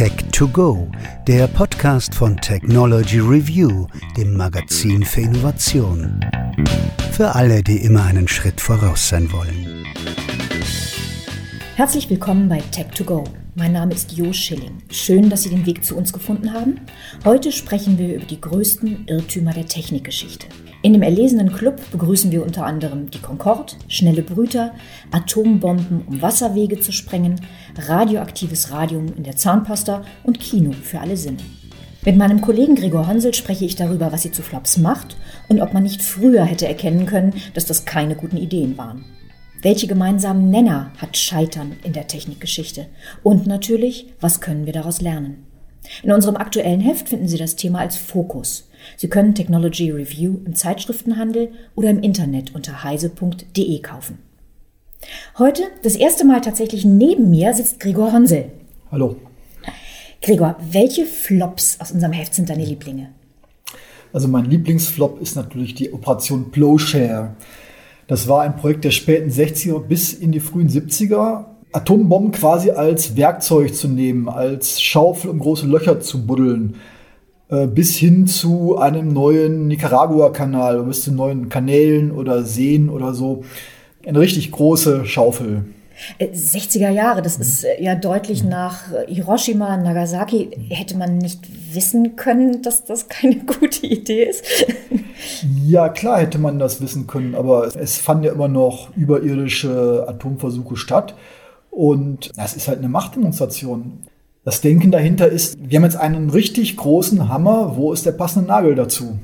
Tech to Go, der Podcast von Technology Review, dem Magazin für Innovation. Für alle, die immer einen Schritt voraus sein wollen. Herzlich willkommen bei Tech to Go. Mein Name ist Jo Schilling. Schön, dass Sie den Weg zu uns gefunden haben. Heute sprechen wir über die größten Irrtümer der Technikgeschichte. In dem erlesenen Club begrüßen wir unter anderem die Concorde, schnelle Brüter, Atombomben, um Wasserwege zu sprengen, radioaktives Radium in der Zahnpasta und Kino für alle Sinne. Mit meinem Kollegen Gregor Honsel spreche ich darüber, was sie zu Flops macht und ob man nicht früher hätte erkennen können, dass das keine guten Ideen waren. Welche gemeinsamen Nenner hat Scheitern in der Technikgeschichte? Und natürlich, was können wir daraus lernen? In unserem aktuellen Heft finden Sie das Thema als Fokus. Sie können Technology Review im Zeitschriftenhandel oder im Internet unter heise.de kaufen. Heute, das erste Mal tatsächlich neben mir, sitzt Gregor Honsel. Hallo. Gregor, welche Flops aus unserem Heft sind deine Lieblinge? Also mein Lieblingsflop ist natürlich die Operation Plowshare. Das war ein Projekt der späten 60er bis in die frühen 70er. Atombomben quasi als Werkzeug zu nehmen, als Schaufel, um große Löcher zu buddeln. Äh, bis hin zu einem neuen Nicaragua-Kanal, bis zu neuen Kanälen oder Seen oder so. Eine richtig große Schaufel. 60er äh, Jahre, das ist äh, ja deutlich nach Hiroshima, Nagasaki. Hätte man nicht wissen können, dass das keine gute Idee ist? Ja, klar hätte man das wissen können, aber es fanden ja immer noch überirdische Atomversuche statt. Und das ist halt eine Machtdemonstration. Das Denken dahinter ist, wir haben jetzt einen richtig großen Hammer, wo ist der passende Nagel dazu?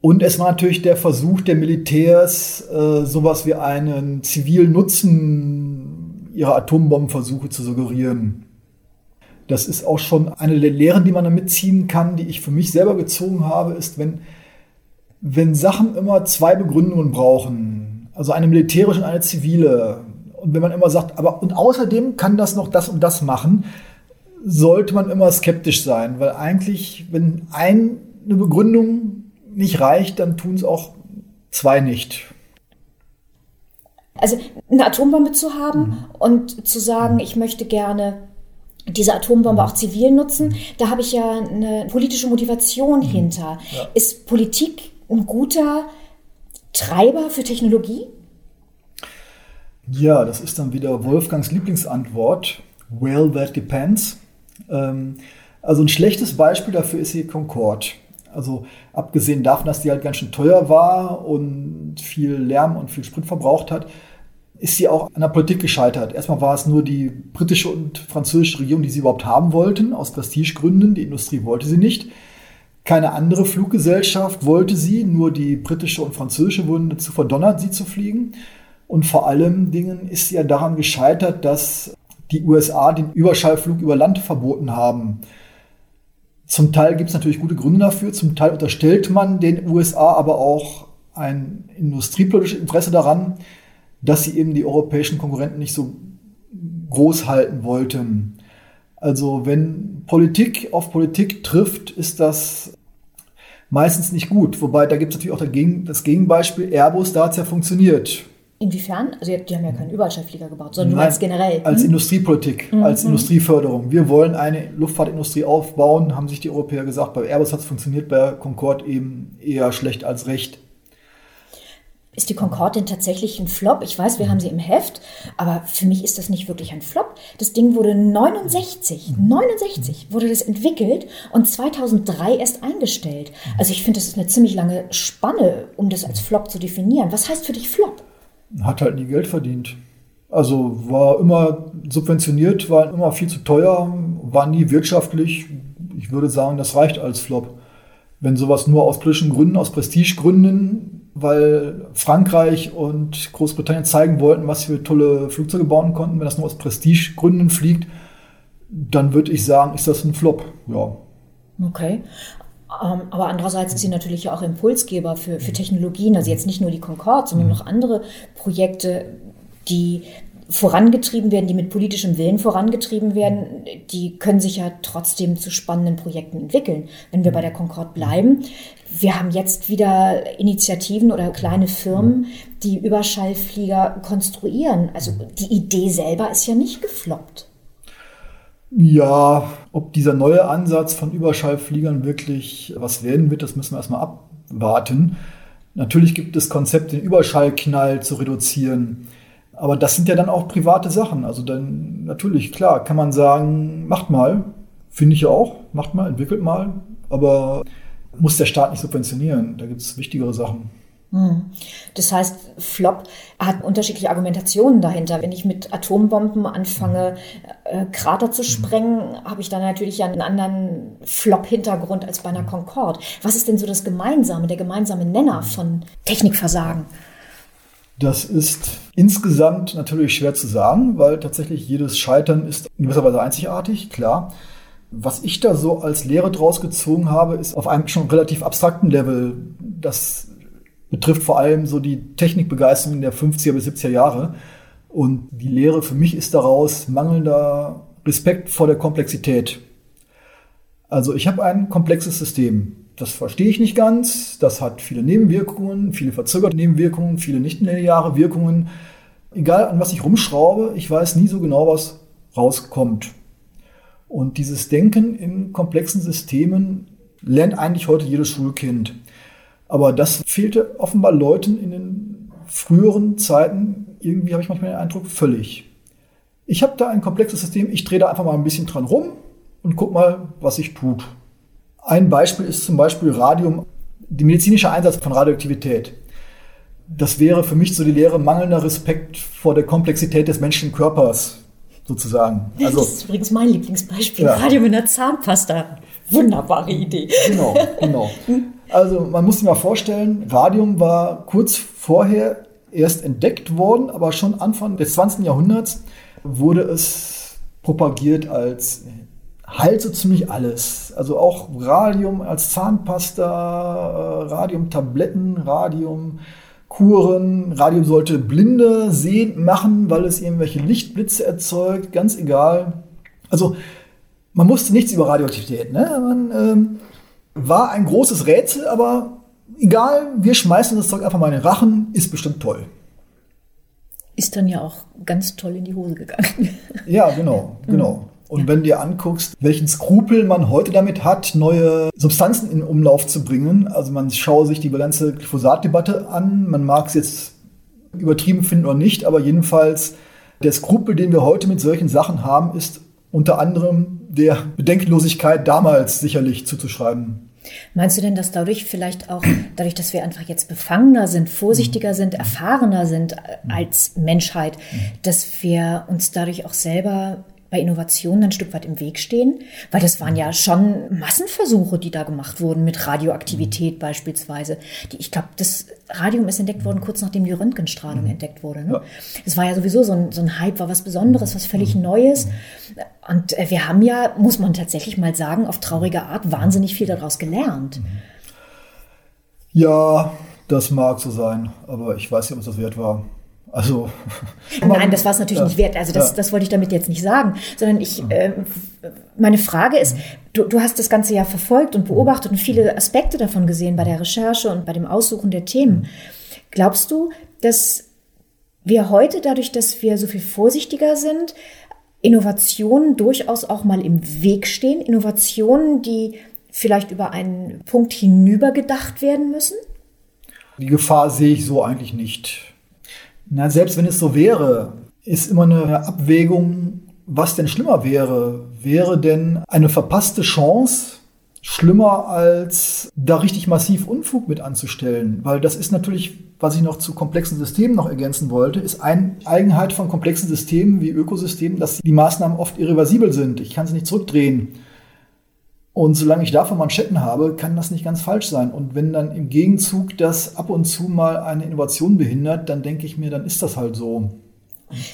Und es war natürlich der Versuch der Militärs, äh, sowas wie einen zivilen Nutzen ihrer Atombombenversuche zu suggerieren. Das ist auch schon eine der Lehren, die man damit ziehen kann, die ich für mich selber gezogen habe, ist, wenn, wenn Sachen immer zwei Begründungen brauchen, also eine militärische und eine zivile, und wenn man immer sagt, aber und außerdem kann das noch das und das machen, sollte man immer skeptisch sein, weil eigentlich, wenn eine Begründung nicht reicht, dann tun es auch zwei nicht. Also eine Atombombe zu haben mhm. und zu sagen, ich möchte gerne diese Atombombe mhm. auch zivil nutzen, da habe ich ja eine politische Motivation mhm. hinter. Ja. Ist Politik ein guter Treiber für Technologie? Ja, das ist dann wieder Wolfgangs Lieblingsantwort. Well, that depends. Ähm, also ein schlechtes Beispiel dafür ist die Concorde. Also abgesehen davon, dass die halt ganz schön teuer war und viel Lärm und viel Sprit verbraucht hat, ist sie auch an der Politik gescheitert. Erstmal war es nur die britische und französische Regierung, die sie überhaupt haben wollten, aus Prestigegründen. Die Industrie wollte sie nicht. Keine andere Fluggesellschaft wollte sie, nur die britische und französische wurden dazu verdonnert, sie zu fliegen. Und vor allem Dingen ist sie ja daran gescheitert, dass die USA den Überschallflug über Land verboten haben. Zum Teil gibt es natürlich gute Gründe dafür, zum Teil unterstellt man den USA aber auch ein industriepolitisches Interesse daran, dass sie eben die europäischen Konkurrenten nicht so groß halten wollten. Also wenn Politik auf Politik trifft, ist das meistens nicht gut. Wobei da gibt es natürlich auch das Gegenbeispiel Airbus, da hat es ja funktioniert. Inwiefern? Also die haben ja keinen Überschallflieger gebaut, sondern Nein, du meinst generell. Als hm? Industriepolitik, mhm. als Industrieförderung. Wir wollen eine Luftfahrtindustrie aufbauen, haben sich die Europäer gesagt. Bei Airbus hat es funktioniert, bei Concorde eben eher schlecht als recht. Ist die Concorde denn tatsächlich ein Flop? Ich weiß, wir haben sie im Heft, aber für mich ist das nicht wirklich ein Flop. Das Ding wurde 69, 69 wurde das entwickelt und 2003 erst eingestellt. Also ich finde, das ist eine ziemlich lange Spanne, um das als Flop zu definieren. Was heißt für dich Flop? Hat halt nie Geld verdient. Also war immer subventioniert, war immer viel zu teuer, war nie wirtschaftlich. Ich würde sagen, das reicht als Flop. Wenn sowas nur aus politischen Gründen, aus Prestigegründen, weil Frankreich und Großbritannien zeigen wollten, was für tolle Flugzeuge bauen konnten, wenn das nur aus Prestigegründen fliegt, dann würde ich sagen, ist das ein Flop. Ja. Okay. Ähm, aber andererseits ist sie natürlich auch Impulsgeber für, für Technologien, also jetzt nicht nur die Concorde, sondern noch andere Projekte, die vorangetrieben werden, die mit politischem Willen vorangetrieben werden, die können sich ja trotzdem zu spannenden Projekten entwickeln. Wenn wir bei der Concorde bleiben, wir haben jetzt wieder Initiativen oder kleine Firmen, die Überschallflieger konstruieren. Also die Idee selber ist ja nicht gefloppt. Ja, ob dieser neue Ansatz von Überschallfliegern wirklich was werden wird, das müssen wir erstmal abwarten. Natürlich gibt es Konzepte, den Überschallknall zu reduzieren. Aber das sind ja dann auch private Sachen. Also dann natürlich, klar, kann man sagen, macht mal, finde ich auch, macht mal, entwickelt mal, aber muss der Staat nicht subventionieren. Da gibt es wichtigere Sachen. Hm. Das heißt, Flop hat unterschiedliche Argumentationen dahinter. Wenn ich mit Atombomben anfange, äh, Krater zu sprengen, habe ich dann natürlich einen anderen Flop-Hintergrund als bei einer Concorde. Was ist denn so das Gemeinsame, der gemeinsame Nenner von Technikversagen? Das ist insgesamt natürlich schwer zu sagen, weil tatsächlich jedes Scheitern ist in gewisser Weise einzigartig, klar. Was ich da so als Lehre draus gezogen habe, ist auf einem schon relativ abstrakten Level. Das betrifft vor allem so die Technikbegeisterung der 50er bis 70er Jahre. Und die Lehre für mich ist daraus mangelnder Respekt vor der Komplexität. Also ich habe ein komplexes System. Das verstehe ich nicht ganz. Das hat viele Nebenwirkungen, viele verzögerte Nebenwirkungen, viele nicht lineare Wirkungen. Egal an was ich rumschraube, ich weiß nie so genau, was rauskommt. Und dieses Denken in komplexen Systemen lernt eigentlich heute jedes Schulkind. Aber das fehlte offenbar Leuten in den früheren Zeiten, irgendwie habe ich manchmal den Eindruck, völlig. Ich habe da ein komplexes System, ich drehe da einfach mal ein bisschen dran rum und guck mal, was sich tut. Ein Beispiel ist zum Beispiel Radium, der medizinische Einsatz von Radioaktivität. Das wäre für mich so die Lehre mangelnder Respekt vor der Komplexität des menschlichen Körpers, sozusagen. Also, das ist übrigens mein Lieblingsbeispiel. Ja. Radium in der Zahnpasta. Wunderbare Idee. Genau, genau. Also man muss sich mal vorstellen, Radium war kurz vorher erst entdeckt worden, aber schon Anfang des 20. Jahrhunderts wurde es propagiert als halt so ziemlich alles. Also auch Radium als Zahnpasta, äh, Radiumtabletten, Radiumkuren. Radium sollte Blinde sehend machen, weil es irgendwelche Lichtblitze erzeugt, ganz egal. Also man wusste nichts über Radioaktivität. Ne? Man ähm, war ein großes Rätsel, aber egal, wir schmeißen das Zeug einfach mal in den Rachen, ist bestimmt toll. Ist dann ja auch ganz toll in die Hose gegangen. Ja, genau, genau. Und wenn du dir anguckst, welchen Skrupel man heute damit hat, neue Substanzen in Umlauf zu bringen, also man schaue sich die ganze Glyphosat-Debatte an, man mag es jetzt übertrieben finden oder nicht, aber jedenfalls der Skrupel, den wir heute mit solchen Sachen haben, ist unter anderem der Bedenkenlosigkeit damals sicherlich zuzuschreiben. Meinst du denn, dass dadurch vielleicht auch, dadurch, dass wir einfach jetzt befangener sind, vorsichtiger mhm. sind, erfahrener sind äh, als Menschheit, mhm. dass wir uns dadurch auch selber bei Innovationen ein Stück weit im Weg stehen? Weil das waren ja schon Massenversuche, die da gemacht wurden mit Radioaktivität beispielsweise. Die, ich glaube, das Radium ist entdeckt worden kurz nachdem die Röntgenstrahlung mhm. entdeckt wurde. Ne? Es war ja sowieso so ein, so ein Hype, war was Besonderes, was völlig mhm. Neues. Und äh, wir haben ja, muss man tatsächlich mal sagen, auf traurige Art wahnsinnig viel daraus gelernt. Mhm. Ja, das mag so sein, aber ich weiß nicht, ob es das wert war. Also. Nein, das war es natürlich ja, nicht wert. Also das, ja. das wollte ich damit jetzt nicht sagen, sondern ich, äh, meine Frage ist, du, du hast das Ganze ja verfolgt und beobachtet und viele Aspekte davon gesehen bei der Recherche und bei dem Aussuchen der Themen. Glaubst du, dass wir heute dadurch, dass wir so viel vorsichtiger sind, Innovationen durchaus auch mal im Weg stehen? Innovationen, die vielleicht über einen Punkt hinüber gedacht werden müssen? Die Gefahr sehe ich so eigentlich nicht. Na, selbst wenn es so wäre, ist immer eine Abwägung, was denn schlimmer wäre. Wäre denn eine verpasste Chance schlimmer als da richtig massiv Unfug mit anzustellen? Weil das ist natürlich, was ich noch zu komplexen Systemen noch ergänzen wollte, ist eine Eigenheit von komplexen Systemen wie Ökosystemen, dass die Maßnahmen oft irreversibel sind. Ich kann sie nicht zurückdrehen. Und solange ich davon Manschetten habe, kann das nicht ganz falsch sein. Und wenn dann im Gegenzug das ab und zu mal eine Innovation behindert, dann denke ich mir, dann ist das halt so.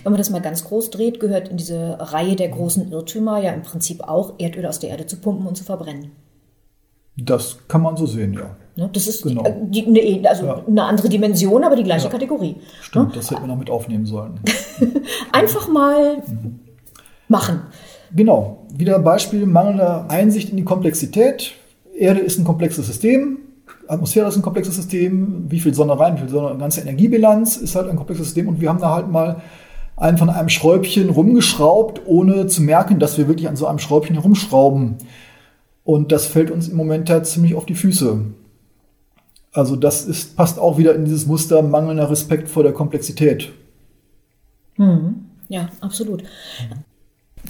Wenn man das mal ganz groß dreht, gehört in diese Reihe der großen Irrtümer ja im Prinzip auch, Erdöl aus der Erde zu pumpen und zu verbrennen. Das kann man so sehen, ja. Ne, das ist genau. die, die, also ja. eine andere Dimension, aber die gleiche ja. Kategorie. Stimmt, ne? das hätten wir noch mit aufnehmen sollen. Einfach mal mhm. machen. Genau, wieder Beispiel mangelnder Einsicht in die Komplexität. Erde ist ein komplexes System, Atmosphäre ist ein komplexes System, wie viel Sonne rein, wie viel Sonne, ganze Energiebilanz ist halt ein komplexes System und wir haben da halt mal einfach von einem Schräubchen rumgeschraubt, ohne zu merken, dass wir wirklich an so einem Schräubchen herumschrauben. Und das fällt uns im Moment ja ziemlich auf die Füße. Also das ist, passt auch wieder in dieses Muster mangelnder Respekt vor der Komplexität. Hm. Ja, absolut.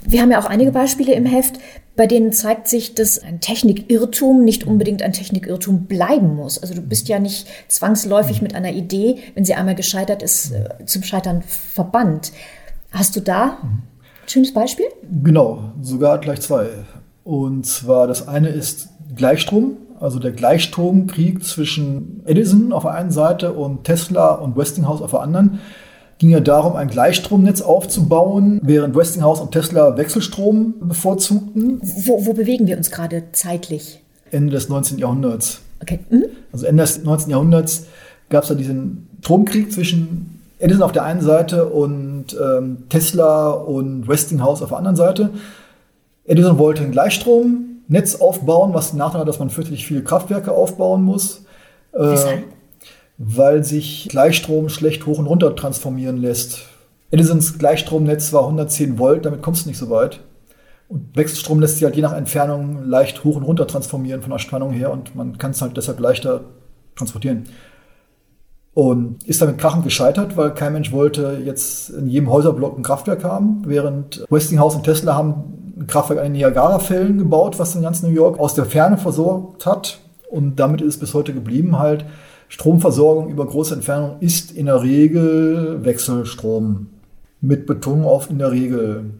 Wir haben ja auch einige Beispiele im Heft, bei denen zeigt sich, dass ein Technikirrtum nicht unbedingt ein Technikirrtum bleiben muss. Also du bist ja nicht zwangsläufig mit einer Idee, wenn sie einmal gescheitert ist, äh, zum Scheitern verbannt. Hast du da ein schönes Beispiel? Genau, sogar gleich zwei. Und zwar das eine ist Gleichstrom, also der Gleichstromkrieg zwischen Edison auf der einen Seite und Tesla und Westinghouse auf der anderen ging ja darum, ein Gleichstromnetz aufzubauen, während Westinghouse und Tesla Wechselstrom bevorzugten. Wo, wo bewegen wir uns gerade zeitlich? Ende des 19. Jahrhunderts. Okay. Mhm. Also Ende des 19. Jahrhunderts gab es da diesen Stromkrieg zwischen Edison auf der einen Seite und ähm, Tesla und Westinghouse auf der anderen Seite. Edison wollte ein Gleichstromnetz aufbauen, was nachher, dass man fürchterlich viele Kraftwerke aufbauen muss. Äh, weil sich Gleichstrom schlecht hoch und runter transformieren lässt. Edisons Gleichstromnetz war 110 Volt, damit kommst du nicht so weit. Und Wechselstrom lässt sich halt je nach Entfernung leicht hoch und runter transformieren von der Spannung her und man kann es halt deshalb leichter transportieren. Und ist damit krachend gescheitert, weil kein Mensch wollte jetzt in jedem Häuserblock ein Kraftwerk haben, während Westinghouse und Tesla haben ein Kraftwerk an den Niagara-Fällen gebaut, was den ganzen New York aus der Ferne versorgt hat. Und damit ist es bis heute geblieben halt, Stromversorgung über große Entfernung ist in der Regel Wechselstrom. Mit Betonung auf in der Regel.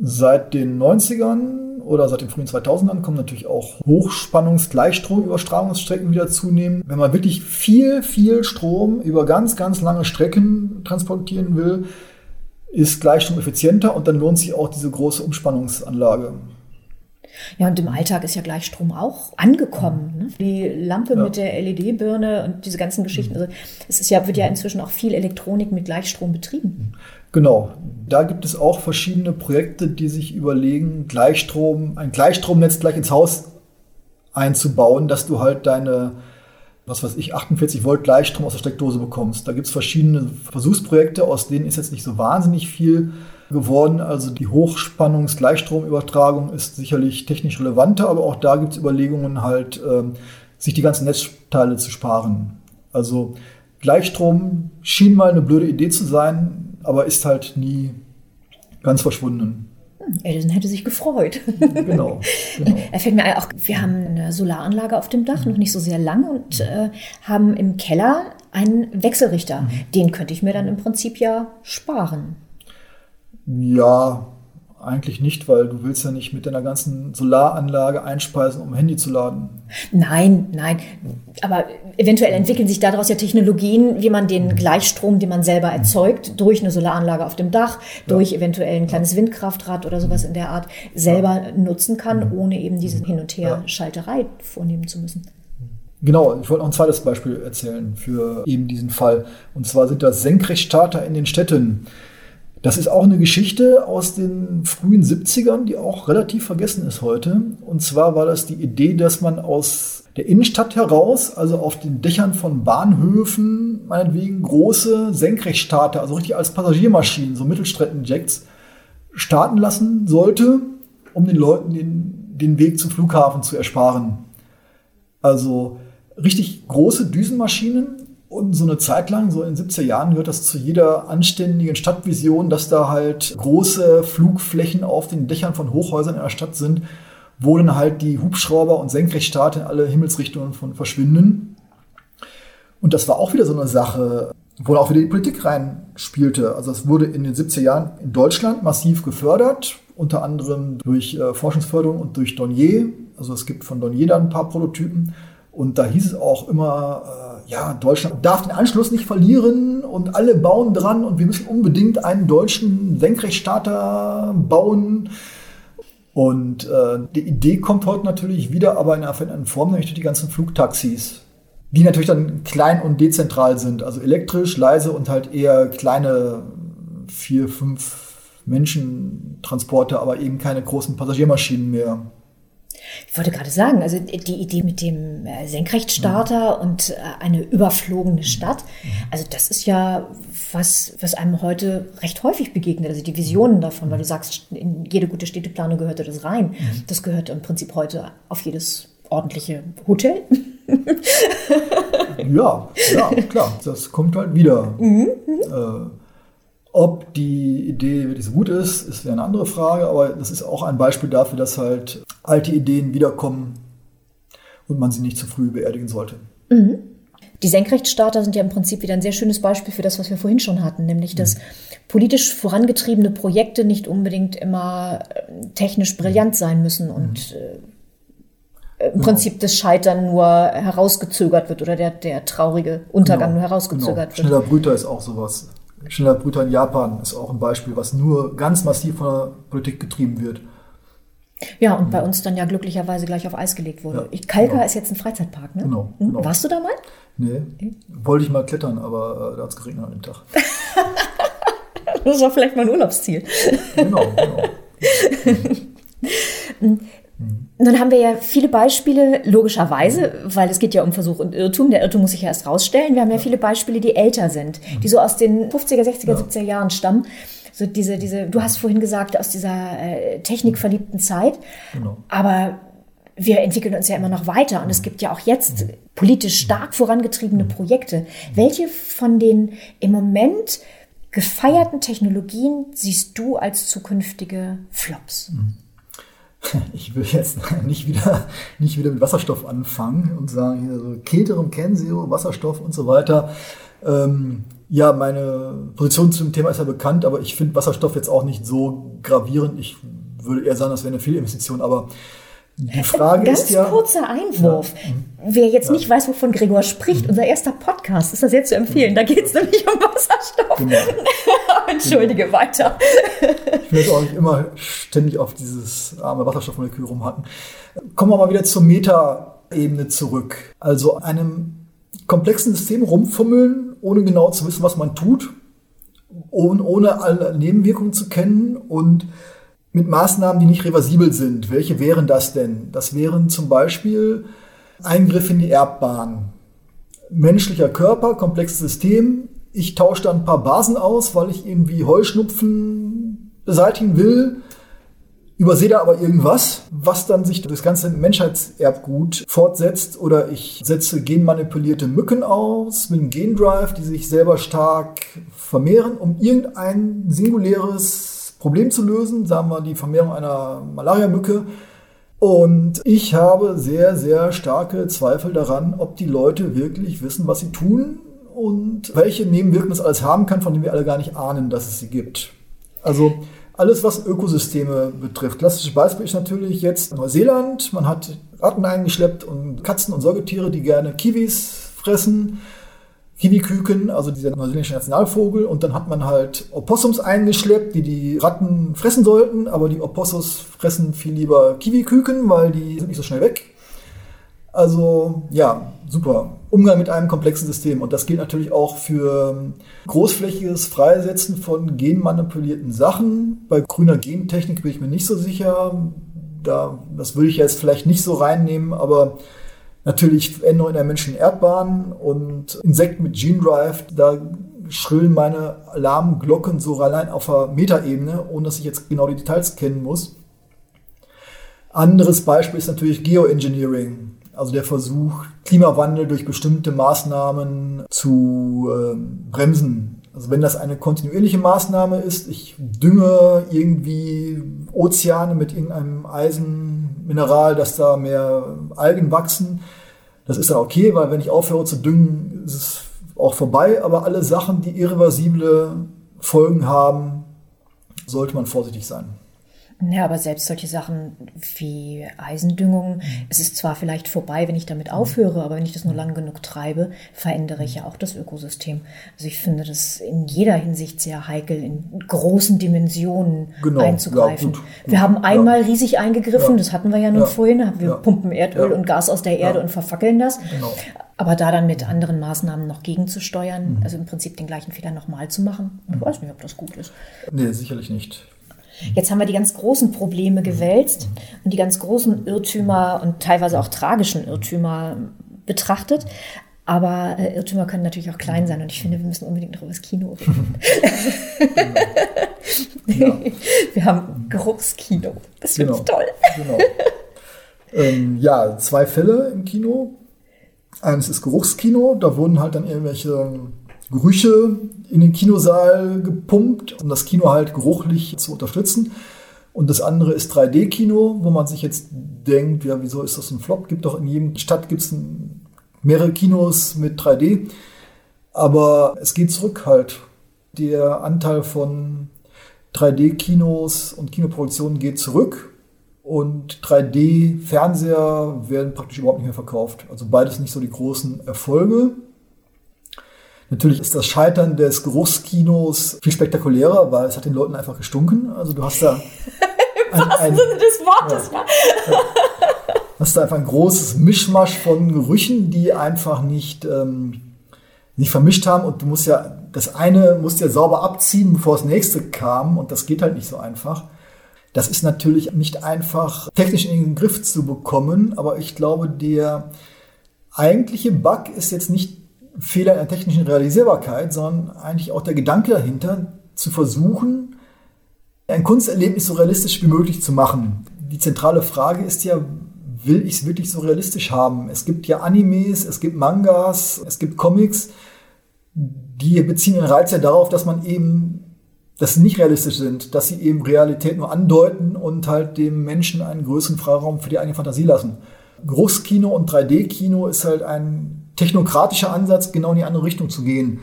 Seit den 90ern oder seit den frühen 2000ern kommen natürlich auch Hochspannungsgleichstromüberstrahlerungsstrecken wieder zunehmen. Wenn man wirklich viel, viel Strom über ganz, ganz lange Strecken transportieren will, ist Gleichstrom effizienter und dann lohnt sich auch diese große Umspannungsanlage. Ja, und im Alltag ist ja Gleichstrom auch angekommen. Ne? Die Lampe ja. mit der LED-Birne und diese ganzen Geschichten. Also es ist ja, wird ja inzwischen auch viel Elektronik mit Gleichstrom betrieben. Genau. Da gibt es auch verschiedene Projekte, die sich überlegen, Gleichstrom, ein Gleichstromnetz gleich ins Haus einzubauen, dass du halt deine, was weiß ich, 48 Volt Gleichstrom aus der Steckdose bekommst. Da gibt es verschiedene Versuchsprojekte, aus denen ist jetzt nicht so wahnsinnig viel geworden. Also die Hochspannungsgleichstromübertragung ist sicherlich technisch relevanter, aber auch da gibt es Überlegungen halt, ähm, sich die ganzen Netzteile zu sparen. Also Gleichstrom schien mal eine blöde Idee zu sein, aber ist halt nie ganz verschwunden. Hm, Edison hätte sich gefreut. Genau. genau. Er fällt mir auch, wir haben eine Solaranlage auf dem Dach, noch nicht so sehr lang und äh, haben im Keller einen Wechselrichter. Mhm. Den könnte ich mir dann im Prinzip ja sparen. Ja, eigentlich nicht, weil du willst ja nicht mit deiner ganzen Solaranlage einspeisen, um Handy zu laden. Nein, nein. Aber eventuell entwickeln sich daraus ja Technologien, wie man den Gleichstrom, den man selber erzeugt, durch eine Solaranlage auf dem Dach, durch eventuell ein kleines Windkraftrad oder sowas in der Art, selber ja. nutzen kann, mhm. ohne eben diese Hin- und Her-Schalterei vornehmen zu müssen. Genau, ich wollte noch ein zweites Beispiel erzählen für eben diesen Fall. Und zwar sind das Senkrechtstarter in den Städten. Das ist auch eine Geschichte aus den frühen 70ern, die auch relativ vergessen ist heute. Und zwar war das die Idee, dass man aus der Innenstadt heraus, also auf den Dächern von Bahnhöfen, meinetwegen große Senkrechtstarter, also richtig als Passagiermaschinen, so Mittelstreckenjets, starten lassen sollte, um den Leuten den, den Weg zum Flughafen zu ersparen. Also richtig große Düsenmaschinen, und so eine Zeit lang, so in den 70er Jahren, gehört das zu jeder anständigen Stadtvision, dass da halt große Flugflächen auf den Dächern von Hochhäusern in der Stadt sind, wo dann halt die Hubschrauber und Senkrechtstarter in alle Himmelsrichtungen von verschwinden. Und das war auch wieder so eine Sache, wo auch wieder die Politik reinspielte. Also es wurde in den 70er Jahren in Deutschland massiv gefördert, unter anderem durch äh, Forschungsförderung und durch Donier. Also es gibt von Donier dann ein paar Prototypen. Und da hieß es auch immer, äh, ja, Deutschland darf den Anschluss nicht verlieren und alle bauen dran und wir müssen unbedingt einen deutschen Senkrechtstarter bauen. Und äh, die Idee kommt heute natürlich wieder, aber in einer veränderten Form, nämlich durch die ganzen Flugtaxis, die natürlich dann klein und dezentral sind, also elektrisch, leise und halt eher kleine vier, fünf Menschen Transporte, aber eben keine großen Passagiermaschinen mehr. Ich wollte gerade sagen, also die Idee mit dem äh, Senkrechtstarter mhm. und äh, eine überflogene Stadt, also das ist ja was, was einem heute recht häufig begegnet. Also die Visionen davon, weil du sagst, in jede gute Städteplanung gehörte das rein. Mhm. Das gehört im Prinzip heute auf jedes ordentliche Hotel. ja, ja, klar, das kommt halt wieder. Mhm. Äh, ob die Idee wirklich so gut ist, ist eine andere Frage, aber das ist auch ein Beispiel dafür, dass halt alte Ideen wiederkommen und man sie nicht zu früh beerdigen sollte. Mhm. Die Senkrechtstarter sind ja im Prinzip wieder ein sehr schönes Beispiel für das, was wir vorhin schon hatten, nämlich dass mhm. politisch vorangetriebene Projekte nicht unbedingt immer äh, technisch brillant sein müssen und mhm. äh, im genau. Prinzip das Scheitern nur herausgezögert wird oder der, der traurige Untergang genau. nur herausgezögert genau. wird. Schneller Brüter ist auch sowas. Schneller Brüter in Japan ist auch ein Beispiel, was nur ganz massiv von der Politik getrieben wird. Ja, und bei uns dann ja glücklicherweise gleich auf Eis gelegt wurde. Ja, Kalka genau. ist jetzt ein Freizeitpark, ne? Genau, hm? genau. Warst du da mal? Nee. Wollte ich mal klettern, aber äh, da hat es geregnet an dem Tag. das war vielleicht mal ein Urlaubsziel. Genau, genau. Nun haben wir ja viele Beispiele, logischerweise, weil es geht ja um Versuch und Irrtum. Der Irrtum muss sich ja erst rausstellen. Wir haben ja viele Beispiele, die älter sind, die so aus den 50er, 60er, ja. 70er Jahren stammen. So diese, diese, du hast vorhin gesagt, aus dieser äh, technikverliebten Zeit. Genau. Aber wir entwickeln uns ja immer noch weiter und es gibt ja auch jetzt politisch stark vorangetriebene Projekte. Welche von den im Moment gefeierten Technologien siehst du als zukünftige Flops? Mhm. Ich will jetzt nicht wieder, nicht wieder mit Wasserstoff anfangen und sagen, hier so Keterum, Kensio, Wasserstoff und so weiter. Ähm, ja, meine Position zum Thema ist ja bekannt, aber ich finde Wasserstoff jetzt auch nicht so gravierend. Ich würde eher sagen, das wäre eine Fehlinvestition, aber die Frage Ganz ist ja. Ganz kurzer Einwurf. Ja. Wer jetzt ja. nicht weiß, wovon Gregor spricht, mhm. unser erster Podcast ist das jetzt zu empfehlen. Da geht es nämlich um Wasserstoff. Genau. Entschuldige, genau. weiter. Ich will auch nicht immer ständig auf dieses arme Wasserstoffmolekül rumhacken. Kommen wir mal wieder zur Meta-Ebene zurück. Also einem komplexen System rumfummeln, ohne genau zu wissen, was man tut, ohne alle Nebenwirkungen zu kennen und mit Maßnahmen, die nicht reversibel sind. Welche wären das denn? Das wären zum Beispiel Eingriff in die Erbbahn. Menschlicher Körper, komplexes System. Ich tausche da ein paar Basen aus, weil ich irgendwie Heuschnupfen beseitigen will. Übersehe da aber irgendwas, was dann sich das ganze Menschheitserbgut fortsetzt. Oder ich setze genmanipulierte Mücken aus mit einem Gendrive, die sich selber stark vermehren, um irgendein singuläres Problem zu lösen, sagen wir die Vermehrung einer Malariamücke. Und ich habe sehr, sehr starke Zweifel daran, ob die Leute wirklich wissen, was sie tun und welche Nebenwirkungen es alles haben kann, von denen wir alle gar nicht ahnen, dass es sie gibt. Also alles, was Ökosysteme betrifft. Klassisches Beispiel ist natürlich jetzt Neuseeland. Man hat Ratten eingeschleppt und Katzen und Säugetiere, die gerne Kiwis fressen. Kiwiküken, also dieser neuseeländische Nationalvogel. Und dann hat man halt Opossums eingeschleppt, die die Ratten fressen sollten. Aber die Opossums fressen viel lieber Kiwiküken, weil die sind nicht so schnell weg. Also ja, super. Umgang mit einem komplexen System. Und das gilt natürlich auch für großflächiges Freisetzen von genmanipulierten Sachen. Bei grüner Gentechnik bin ich mir nicht so sicher. Da, das würde ich jetzt vielleicht nicht so reinnehmen, aber Natürlich Veränderungen in der menschlichen Erdbahn und Insekten mit Gene Drive, da schrillen meine Alarmglocken so allein auf der Metaebene, ohne dass ich jetzt genau die Details kennen muss. Anderes Beispiel ist natürlich Geoengineering, also der Versuch, Klimawandel durch bestimmte Maßnahmen zu äh, bremsen. Also wenn das eine kontinuierliche Maßnahme ist, ich dünge irgendwie Ozeane mit irgendeinem Eisenmineral, dass da mehr Algen wachsen, das ist dann okay, weil wenn ich aufhöre zu düngen, ist es auch vorbei. Aber alle Sachen, die irreversible Folgen haben, sollte man vorsichtig sein. Ja, aber selbst solche Sachen wie Eisendüngung, mhm. es ist zwar vielleicht vorbei, wenn ich damit mhm. aufhöre, aber wenn ich das nur lang genug treibe, verändere ich ja auch das Ökosystem. Also ich finde das in jeder Hinsicht sehr heikel, in großen Dimensionen genau, einzugreifen. Ja, gut, gut, wir haben einmal ja. riesig eingegriffen, ja. das hatten wir ja nun vorhin, wir pumpen Erdöl und Gas aus der Erde und verfackeln das. Genau. Aber da dann mit anderen Maßnahmen noch gegenzusteuern, mhm. also im Prinzip den gleichen Fehler nochmal zu machen, ich weiß nicht, ob das gut ist. Nee, sicherlich nicht. Jetzt haben wir die ganz großen Probleme gewälzt und die ganz großen Irrtümer und teilweise auch tragischen Irrtümer betrachtet. Aber äh, Irrtümer können natürlich auch klein sein und ich finde, wir müssen unbedingt noch über das Kino reden. ja. Wir haben Geruchskino. Das finde genau. ich toll. Genau. Ähm, ja, zwei Fälle im Kino. Eines ist Geruchskino, da wurden halt dann irgendwelche Gerüche in den Kinosaal gepumpt, um das Kino halt geruchlich zu unterstützen. Und das andere ist 3D-Kino, wo man sich jetzt denkt, ja, wieso ist das ein Flop? Gibt doch in jedem Stadt gibt's mehrere Kinos mit 3D. Aber es geht zurück halt. Der Anteil von 3D-Kinos und Kinoproduktionen geht zurück. Und 3D-Fernseher werden praktisch überhaupt nicht mehr verkauft. Also beides nicht so die großen Erfolge. Natürlich ist das Scheitern des Geruchskinos viel spektakulärer, weil es hat den Leuten einfach gestunken. Also du hast da Im wahrsten Sinne des Wortes, ja. ja. Hast da einfach ein großes Mischmasch von Gerüchen, die einfach nicht, ähm, nicht vermischt haben. Und du musst ja, das eine musst ja sauber abziehen, bevor das nächste kam. Und das geht halt nicht so einfach. Das ist natürlich nicht einfach technisch in den Griff zu bekommen, aber ich glaube, der eigentliche Bug ist jetzt nicht Fehler in der technischen Realisierbarkeit, sondern eigentlich auch der Gedanke dahinter, zu versuchen, ein Kunsterlebnis so realistisch wie möglich zu machen. Die zentrale Frage ist ja, will ich es wirklich so realistisch haben? Es gibt ja Animes, es gibt Mangas, es gibt Comics, die beziehen den Reiz ja darauf, dass man eben dass sie nicht realistisch sind, dass sie eben Realität nur andeuten und halt dem Menschen einen größeren Freiraum für die eigene Fantasie lassen. Geruchskino und 3D-Kino ist halt ein technokratischer Ansatz, genau in die andere Richtung zu gehen.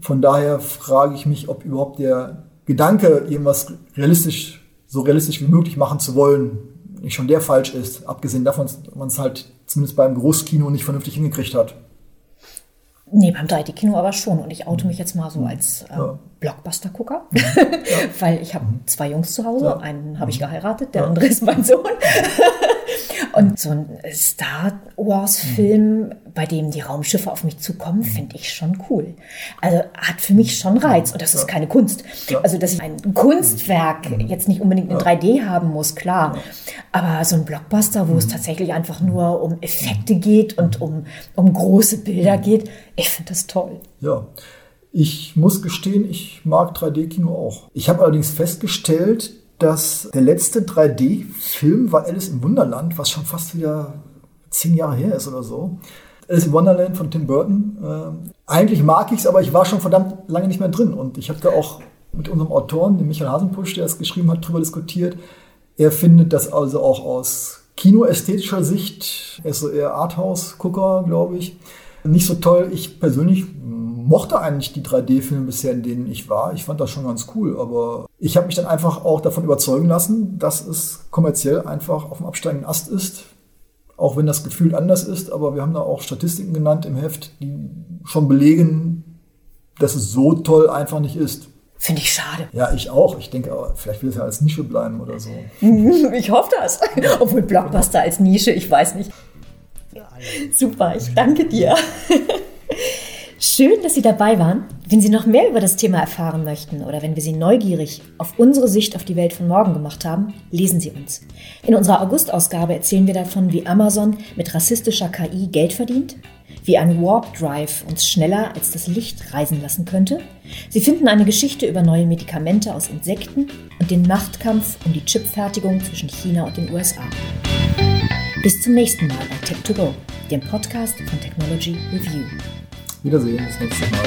Von daher frage ich mich, ob überhaupt der Gedanke, irgendwas realistisch, so realistisch wie möglich machen zu wollen, nicht schon der falsch ist. Abgesehen davon, dass man es halt zumindest beim Großkino nicht vernünftig hingekriegt hat. Nee, beim 3D-Kino aber schon. Und ich oute mich jetzt mal so mhm. als äh, ja. Blockbuster-Gucker, mhm. ja. weil ich habe mhm. zwei Jungs zu Hause. Ja. Einen habe ich geheiratet, der andere ist mein Sohn. Und so ein Star Wars-Film, bei dem die Raumschiffe auf mich zukommen, finde ich schon cool. Also hat für mich schon Reiz. Und das ist keine Kunst. Also, dass ich ein Kunstwerk jetzt nicht unbedingt in 3D haben muss, klar. Aber so ein Blockbuster, wo es tatsächlich einfach nur um Effekte geht und um, um große Bilder geht, ich finde das toll. Ja. Ich muss gestehen, ich mag 3D-Kino auch. Ich habe allerdings festgestellt, dass der letzte 3D-Film war Alice im Wunderland, was schon fast wieder zehn Jahre her ist oder so. Alice im Wonderland von Tim Burton. Äh, eigentlich mag ich es, aber ich war schon verdammt lange nicht mehr drin. Und ich habe da auch mit unserem Autoren, dem Michael Hasenpusch, der das geschrieben hat, darüber diskutiert. Er findet das also auch aus kinoästhetischer Sicht, er ist so eher Arthouse-Gucker, glaube ich, nicht so toll. Ich persönlich mochte eigentlich die 3D-Filme bisher, in denen ich war. Ich fand das schon ganz cool, aber ich habe mich dann einfach auch davon überzeugen lassen, dass es kommerziell einfach auf dem absteigenden Ast ist. Auch wenn das gefühlt anders ist, aber wir haben da auch Statistiken genannt im Heft, die schon belegen, dass es so toll einfach nicht ist. Finde ich schade. Ja, ich auch. Ich denke, vielleicht will es ja als Nische bleiben oder so. Ich hoffe das. Obwohl Blockbuster als Nische, ich weiß nicht. Super, ich danke dir. Schön, dass Sie dabei waren. Wenn Sie noch mehr über das Thema erfahren möchten oder wenn wir Sie neugierig auf unsere Sicht auf die Welt von morgen gemacht haben, lesen Sie uns. In unserer August-Ausgabe erzählen wir davon, wie Amazon mit rassistischer KI Geld verdient, wie ein Warp Drive uns schneller als das Licht reisen lassen könnte. Sie finden eine Geschichte über neue Medikamente aus Insekten und den Machtkampf um die Chipfertigung zwischen China und den USA. Bis zum nächsten Mal bei Tech2Go, dem Podcast von Technology Review. Wiedersehen, bis nächstes Mal.